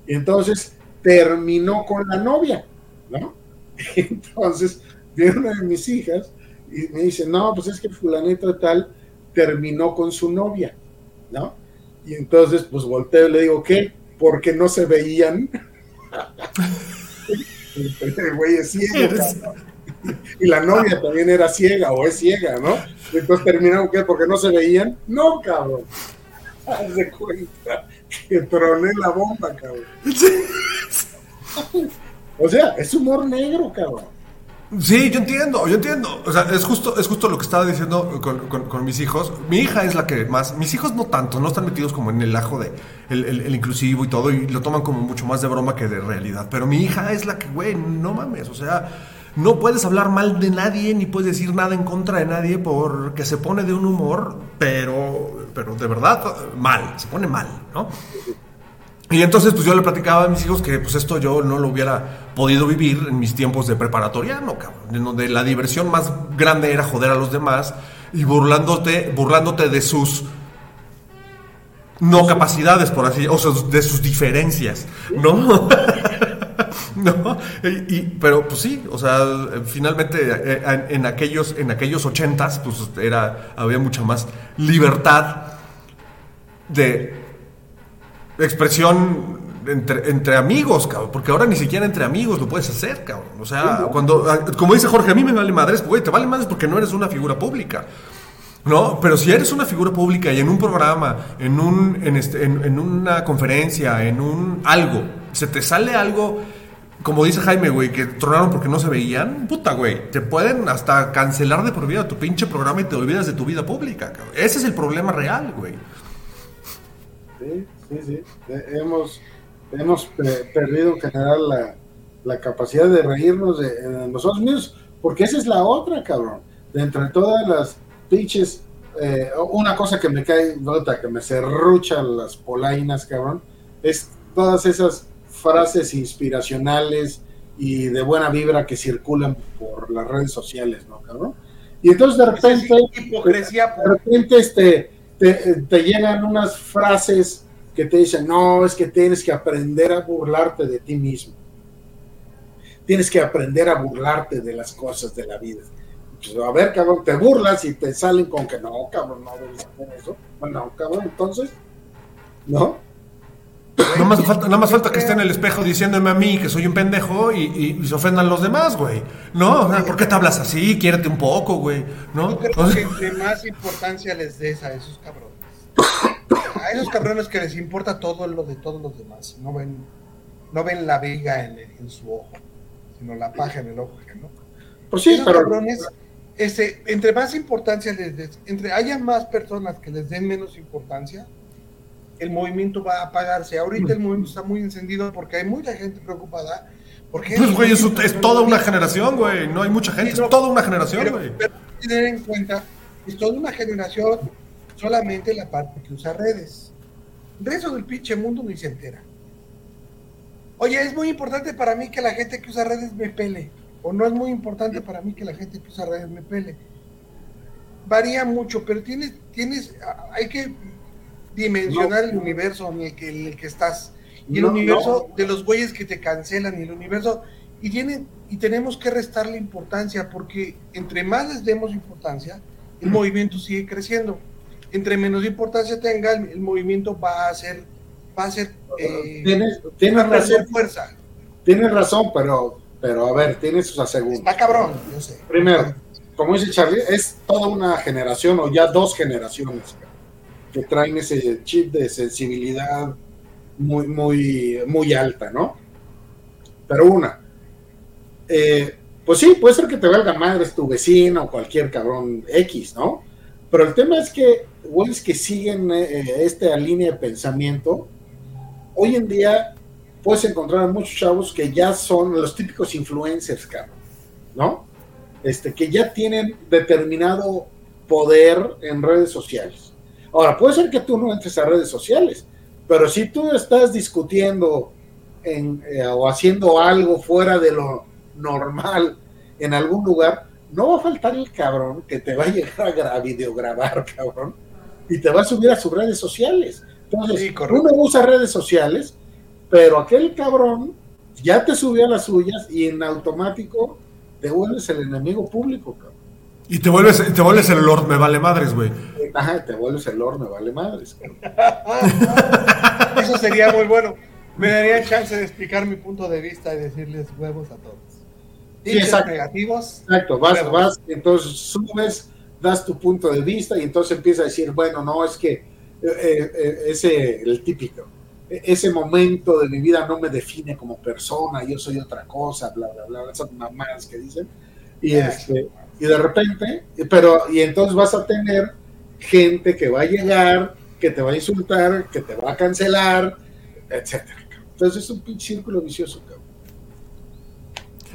Y entonces terminó con la novia, ¿no? Entonces, viene una de mis hijas y me dice, no, pues es que fulanito tal terminó con su novia, ¿no? Y entonces, pues volteo y le digo, ¿qué? Porque no se veían. el güey es ciego, Y la novia también era ciega o es ciega, ¿no? entonces terminaron, ¿qué? Porque no se veían. No, cabrón. Haz de cuenta que troné la bomba, cabrón. o sea, es humor negro, cabrón. Sí, yo entiendo, yo entiendo. O sea, es justo, es justo lo que estaba diciendo con, mis hijos. Mi hija es la que más. Mis hijos no tanto, no están metidos como en el ajo de el, inclusivo y todo, y lo toman como mucho más de broma que de realidad. Pero mi hija es la que, güey, no mames. O sea, no puedes hablar mal de nadie ni puedes decir nada en contra de nadie porque se pone de un humor, pero, pero de verdad mal, se pone mal, ¿no? Y entonces pues yo le platicaba a mis hijos que pues esto yo no lo hubiera podido vivir en mis tiempos de preparatoriano, cabrón, en donde la diversión más grande era joder a los demás y burlándote, burlándote de sus no capacidades, por así, o sea, de sus diferencias, ¿no? ¿No? Y, pero pues sí, o sea, finalmente eh, en, aquellos en aquellos ochentas pues era había mucha más libertad de expresión entre, entre amigos, cabrón, porque ahora ni siquiera entre amigos lo puedes hacer, cabrón. O sea, cuando, ah, como dice Jorge, a mí me vale madres, güey, te vale madres porque no eres una figura pública. ¿No? Pero si eres una figura pública y en un programa, en, un, en, este, en, una conferencia, en un algo, se te sale algo, como dice Jaime, güey, que tronaron porque no se veían, puta, güey, te pueden hasta cancelar de por vida tu pinche programa y te olvidas de tu vida pública, cabrón. Ese es el problema real, güey. Sí, sí, sí. Hemos, hemos perdido en general la, capacidad de reírnos de, nosotros mismos, porque esa es la otra, cabrón. De entre todas las pinches, eh, una cosa que me cae, nota, que me cerruchan las polainas, cabrón, es todas esas frases inspiracionales y de buena vibra que circulan por las redes sociales, ¿no, cabrón? Y entonces de repente, hipocresía, de repente este, te, llegan unas frases que te dicen, no, es que tienes que aprender a burlarte de ti mismo. Tienes que aprender a burlarte de las cosas de la vida. Pues, a ver, cabrón, te burlas y te salen con que no, cabrón, no debes hacer eso. Bueno, cabrón, entonces, ¿no? No más falta, nada más falta que esté en el espejo diciéndome a mí que soy un pendejo y, se ofendan los demás, güey. No, ¿por qué te hablas así? Quiérete un poco, güey. ¿No? creo que entre más importancia les des a esos cabrones. A esos cabrones que les importa todo lo de todos los demás. No ven, no ven la viga en, su ojo, sino la paja en el ojo, ¿no? Pues sí, pero... cabrones, este, entre más importancia les des, entre haya más personas que les den menos importancia, el movimiento va a apagarse. Ahorita el movimiento está muy encendido porque hay mucha gente preocupada. Porque pues, güey, es, toda una generación, güey. No hay mucha gente, es toda una generación, güey. Pero, tener en cuenta, es toda una generación solamente la parte que usa redes. El resto del pinche mundo ni se entera. Oye, es muy importante para mí que la gente que usa redes me pele. O no es muy importante para mí que la gente que usa redes me pele. Varía mucho, pero tienes, tienes, hay que dimensionar el universo en el que, el que estás. Y el universo de los güeyes que te cancelan y el universo. Y, tienen, y tenemos que restarle importancia porque entre más les demos importancia, el movimiento sigue creciendo. Entre menos importancia tenga, el, movimiento va a ser, va a ser eh, tienes, razón, fuerza. Tienes razón, pero, pero a ver, tienes sus. Está cabrón, yo sé. Primero, como dice Charlie, es toda una generación o ya dos generaciones que traen ese chip de sensibilidad muy, muy, muy alta, ¿no? Pero una, eh, pues sí, puede ser que te valga madre tu vecino o cualquier cabrón X, ¿no? Pero el tema es que güeyes que siguen eh, esta línea de pensamiento, hoy en día puedes encontrar muchos chavos que ya son los típicos influencers, cabrón, ¿no? Este, que ya tienen determinado poder en redes sociales. Ahora, puede ser que tú no entres a redes sociales, pero si tú estás discutiendo en, eh, o haciendo algo fuera de lo normal en algún lugar, no va a faltar el cabrón que te va a llegar a videograbar, cabrón, y te va a subir a sus redes sociales. Entonces, uno usa redes sociales, pero aquel cabrón ya te subió a las suyas y en automático te vuelves el enemigo público, cabrón. Y te vuelves, te vuelves el Lord me vale madres, güey. Ajá, te vuelves el Lord me vale madres. Eso sería muy bueno. Me daría chance de explicar mi punto de vista y decirles huevos a todos. Sí, exacto. negativos. Exacto, vas, vas, entonces subes, das tu punto de vista y entonces empieza a decir, bueno, no, es que eh, eh, ese, el típico, e, ese momento de mi vida no me define como persona, yo soy otra cosa, bla, bla, bla, esas mamás que dicen. Y, este, y de repente, pero, y entonces vas a tener gente que va a llegar, que te va a insultar, que te va a cancelar, etcétera. Entonces es un pinche círculo vicioso, cabrón.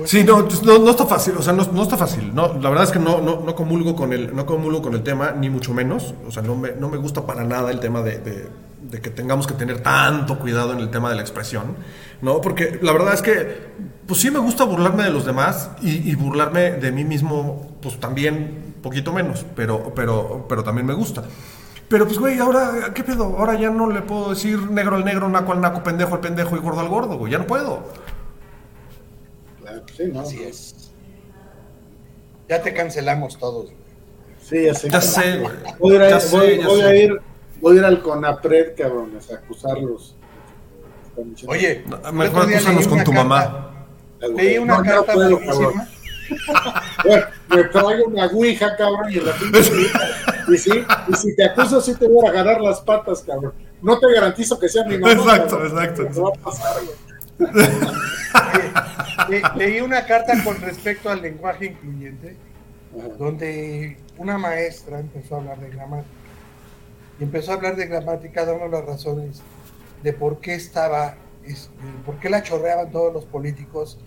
Sí, no, no, está fácil, o sea, no, está fácil. No, la verdad es que no, no, comulgo con el, no comulgo con el tema, ni mucho menos. O sea, no me, no me gusta para nada el tema de, de, que tengamos que tener tanto cuidado en el tema de la expresión, ¿no? Porque la verdad es que, pues sí me gusta burlarme de los demás y, y burlarme de mí mismo, pues también poquito menos, pero, pero, pero también me gusta. Pero pues, güey, ahora, ¿qué pedo? Ahora ya no le puedo decir negro al negro, naco al naco, pendejo al pendejo y gordo al gordo, güey. Ya no puedo. Claro, sí, no. Así es. Ya te cancelamos todos, güey. Sí, ya sé. Ya sé, güey. Voy, a, ir, voy, a ir, voy a ir al CONAPRED, cabrones, a acusarlos. Oye, mejor acusarlos con tu mamá. Leí una carta no bueno, me traigo una ouija, cabrón, y la y, sí, y si te acuso, sí te voy a agarrar las patas, cabrón. No te garantizo que sea mi mamá. Exacto, exacto. va a pasar, leí una carta con respecto al lenguaje incluyente, donde una maestra empezó a hablar de gramática. Y empezó a hablar de gramática dando las razones de por qué estaba, por qué la chorreaban todos los políticos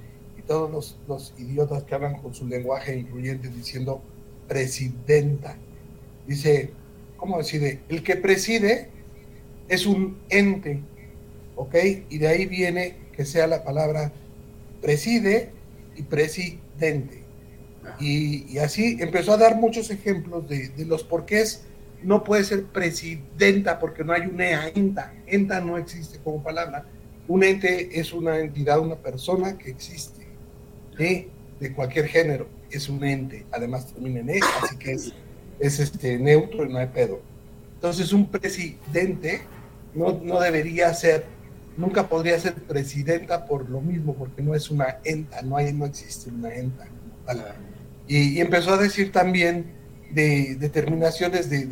todos los, idiotas que hablan con su lenguaje incluyente diciendo presidenta. Dice, ¿cómo decide? El que preside es un ente, ¿ok? Y de ahí viene que sea la palabra preside y presidente. Y, así empezó a dar muchos ejemplos de, de, los porqués no puede ser presidenta porque no hay una enta. Enta no existe como palabra. Un ente es una entidad, una persona que existe de cualquier género, es un ente, además termina en E, así que es, es este, neutro y no hay pedo. Entonces un presidente no, no debería ser, nunca podría ser presidenta por lo mismo, porque no es una enta, no, hay, no existe una enta. Y, empezó a decir también de determinaciones de,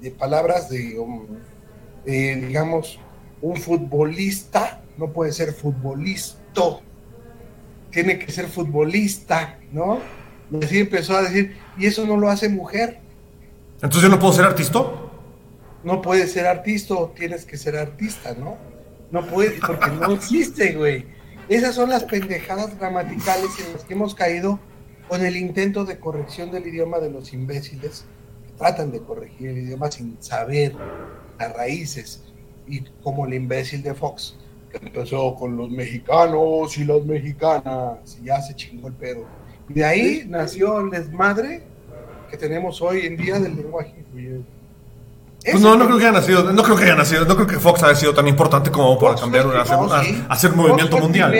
de, palabras de, um, digamos, un futbolista no puede ser futbolista tiene que ser futbolista, ¿no? Y así empezó a decir, y eso no lo hace mujer. Entonces yo no puedo ser artista. No puedes ser artista, tienes que ser artista, ¿no? No puede, porque no existe, güey. Esas son las pendejadas gramaticales en las que hemos caído con el intento de corrección del idioma de los imbéciles que tratan de corregir el idioma sin saber las raíces. Y como el imbécil de Fox, empezó con los mexicanos y las mexicanas, y ya se chingó el pedo. Y de ahí nació el desmadre que tenemos hoy en día del lenguaje incluyente. Pues no, no creo que haya nacido, no creo que haya nacido, no creo que Fox haya sido tan importante como para cambiar, hacer, hacer un movimiento mundial.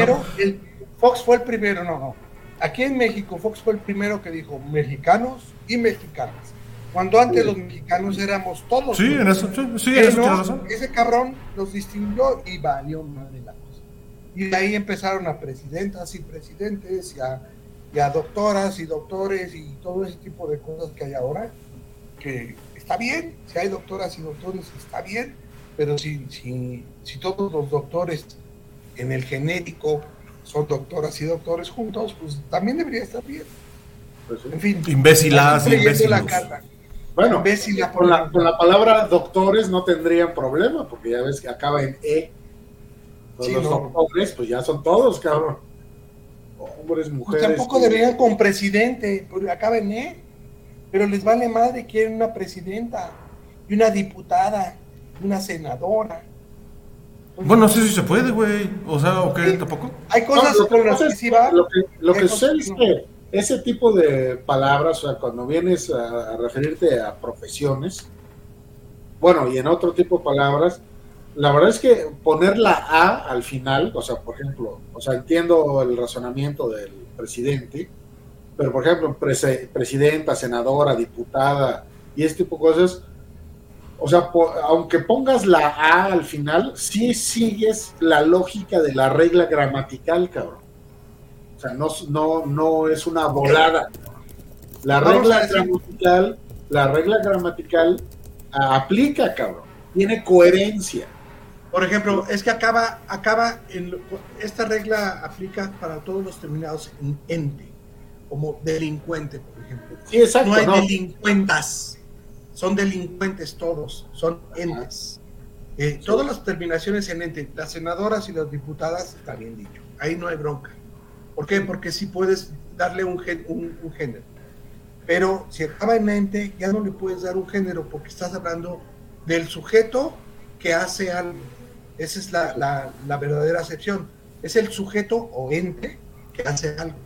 Fox fue el primero, no, no. Aquí en México, Fox fue el primero que dijo mexicanos y mexicanas. Cuando antes los mexicanos éramos todos. Sí, en eso, sí, eso razón. Ese cabrón los distinguió y valió madre la cosa. Y de ahí empezaron a presidentas y presidentes y a, y a doctoras y doctores y todo ese tipo de cosas que hay ahora. Que está bien, si hay doctoras y doctores, está bien, pero si, si, si todos los doctores en el genérico son doctoras y doctores juntos, pues también debería estar bien. Pues en fin. Imbécilas, imbéciles. La carta. Bueno, con la, con la, palabra doctores no tendrían problema, porque ya ves que acaba en E. los doctores, pues ya son todos, cabrón. Hombres, pues mujeres. tampoco deberían con presidente, porque acaba en E. Pero les vale madre, quieren una presidenta, y una diputada, y una senadora. Bueno, no sé si se puede, güey. O sea, ¿o qué? ¿Tampoco? Hay cosas con las que sí va. Lo que, lo que sucede es que ese tipo de palabras, o sea, cuando vienes a, referirte a profesiones, bueno, y en otro tipo de palabras, la verdad es que poner la A al final, o sea, por ejemplo, o sea, entiendo el razonamiento del presidente, pero por ejemplo, presidenta, senadora, diputada y este tipo de cosas, o sea, aunque pongas la A al final, sí sigues la lógica de la regla gramatical, cabrón. O sea, no, no, no es una volada. La regla gramatical, la regla gramatical aplica, cabrón. Tiene coherencia. Por ejemplo, es que acaba, acaba en, esta regla aplica para todos los terminados en ente, como delincuente, por ejemplo. Sí, exacto. No hay delincuentas son delincuentes todos, son entes. Eh, todas las terminaciones en ente, las senadoras y las diputadas, está bien dicho, ahí no hay bronca. ¿Por qué? Porque sí puedes darle un, un, género. Pero si acaba en ente, ya no le puedes dar un género porque estás hablando del sujeto que hace algo. Esa es la, verdadera acepción. Es el sujeto o ente que hace algo.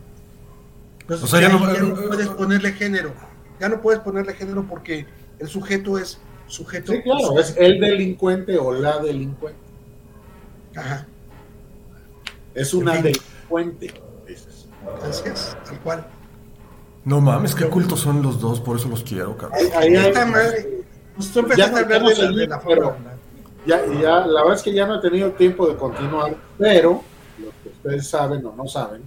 Entonces, ya, no, puedes ponerle género. Ya no puedes ponerle género porque el sujeto es sujeto. Sí, claro, es el delincuente o la delincuente. Ajá. Es una delincuente. Así es, tal cual. No mames, qué cultos son los dos, por eso los quiero, cabrón. Ahí, pues ya a hablar de, la, forma. Ya, ya, la verdad es que ya no he tenido tiempo de continuar, pero lo que ustedes saben o no saben,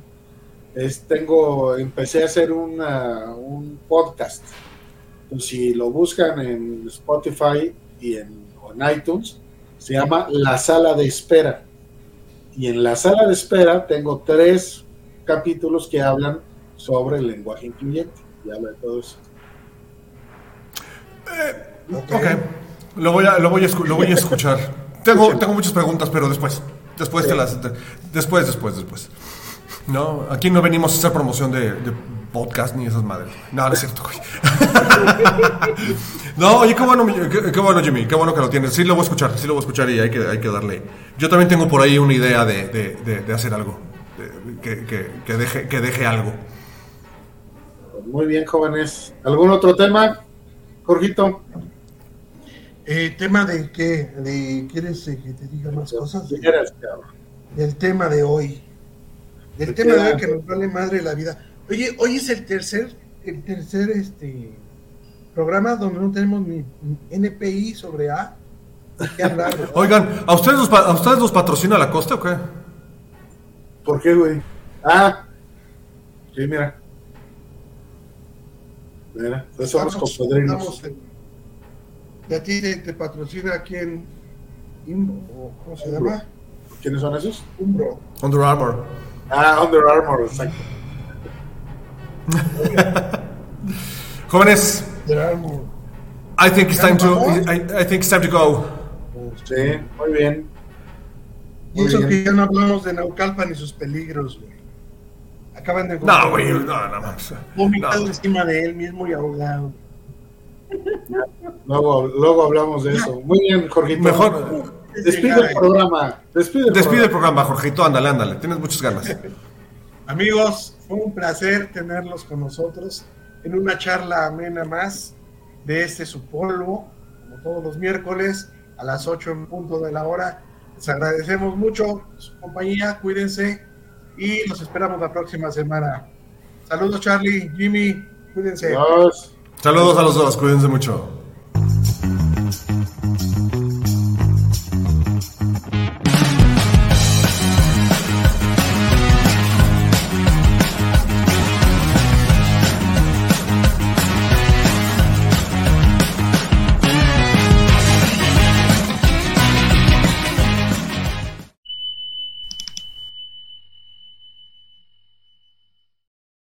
es tengo, empecé a hacer un podcast pues, si lo buscan en Spotify y en, iTunes, se llama La Sala de Espera. Y en la sala de espera tengo tres capítulos que hablan sobre el lenguaje incluyente. Y habla de todo eso. Eh, ok. Lo voy a, lo voy a, lo voy a escuchar. tengo, tengo muchas preguntas, pero después. Después de las. después, después, después. No, aquí no venimos a hacer promoción de podcast ni esas madres. No, no es cierto, güey. no, oye, qué bueno, qué, bueno, Jimmy, qué bueno que lo tienes. Sí lo voy a escuchar, sí lo voy a escuchar y hay que, hay que darle. Yo también tengo por ahí una idea de, de, de, hacer algo, que, que, que, deje, que deje algo. Muy bien, jóvenes. ¿Algún otro tema, Jorgito? Eh, tema de qué, de, ¿quieres eh, que te diga más cosas? Del tema de hoy. Del tema de hoy que nos vale madre la vida. Oye, hoy es el tercer, el tercer este programa donde no tenemos ni NPI sobre A. Oigan, ¿a ustedes, los, ¿a ustedes los patrocina la costa o qué? ¿Por qué, güey? Ah, sí, mira. Mira, pues somos cocodrilos. ¿Y a ti te, patrocina quién? ¿Cómo se llama? ¿Quiénes son esos? Umbro. Under Armour. Ah, Under Armour, exacto. Jóvenes, I think it's time to I, I, think it's time to go. Sí, muy bien. y eso que ya no hablamos de Naucalpan y sus peligros, güey. Acaban de No, güey, no, no, no. Vomitado encima de él mismo y ahogado. Luego, luego hablamos de eso. Muy bien, Jorgito. Mejor. Despide el programa. Despide, el, Despide programa. el programa, Jorgito. Ándale, ándale. Tienes muchas ganas. Amigos, fue un placer tenerlos con nosotros en una charla amena más de este su polvo, como todos los miércoles a las 8 en punto de la hora. Les agradecemos mucho su compañía, cuídense y los esperamos la próxima semana. Saludos Charlie, Jimmy, cuídense. Saludos a los dos, cuídense mucho.